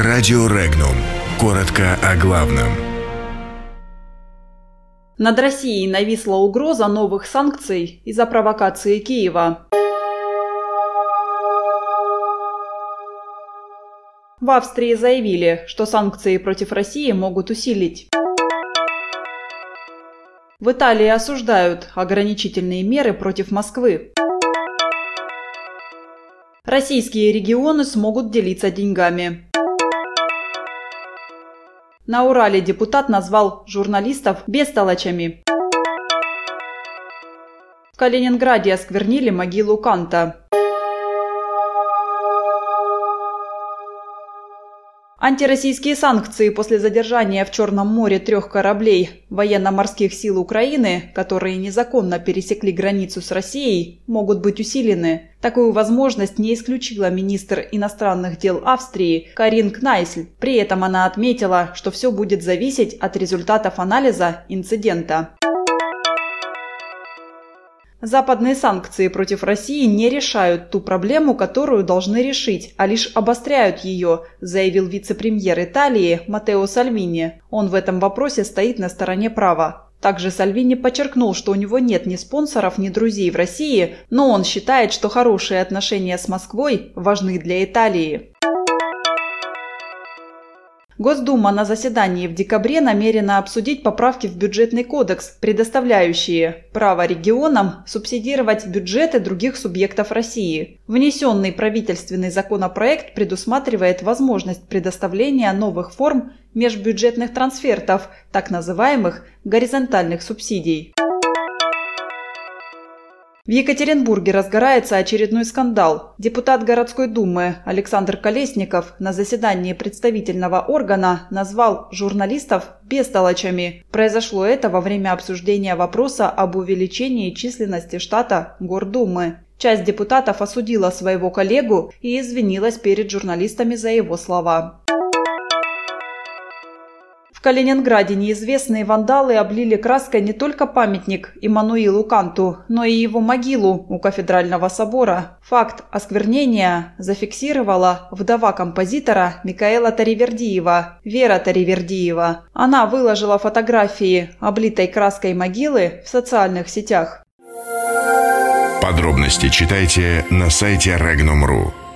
Радио Регнум. Коротко о главном. Над Россией нависла угроза новых санкций из-за провокации Киева. В Австрии заявили, что санкции против России могут усилить. В Италии осуждают ограничительные меры против Москвы. Российские регионы смогут делиться деньгами. На Урале депутат назвал журналистов бестолочами. В Калининграде осквернили могилу Канта. Антироссийские санкции после задержания в Черном море трех кораблей военно-морских сил Украины, которые незаконно пересекли границу с Россией, могут быть усилены. Такую возможность не исключила министр иностранных дел Австрии Карин Кнайсль. При этом она отметила, что все будет зависеть от результатов анализа инцидента. Западные санкции против России не решают ту проблему, которую должны решить, а лишь обостряют ее, заявил вице-премьер Италии Матео Сальвини. Он в этом вопросе стоит на стороне права. Также Сальвини подчеркнул, что у него нет ни спонсоров, ни друзей в России, но он считает, что хорошие отношения с Москвой важны для Италии. Госдума на заседании в декабре намерена обсудить поправки в бюджетный кодекс, предоставляющие право регионам субсидировать бюджеты других субъектов России. Внесенный правительственный законопроект предусматривает возможность предоставления новых форм межбюджетных трансфертов, так называемых горизонтальных субсидий. В Екатеринбурге разгорается очередной скандал. Депутат городской думы Александр Колесников на заседании представительного органа назвал журналистов бестолочами. Произошло это во время обсуждения вопроса об увеличении численности штата Гордумы. Часть депутатов осудила своего коллегу и извинилась перед журналистами за его слова. В Калининграде неизвестные вандалы облили краской не только памятник Иммануилу Канту, но и его могилу у кафедрального собора. Факт осквернения зафиксировала вдова композитора Микаэла Таривердиева, Вера Таривердиева. Она выложила фотографии облитой краской могилы в социальных сетях. Подробности читайте на сайте Regnum.ru.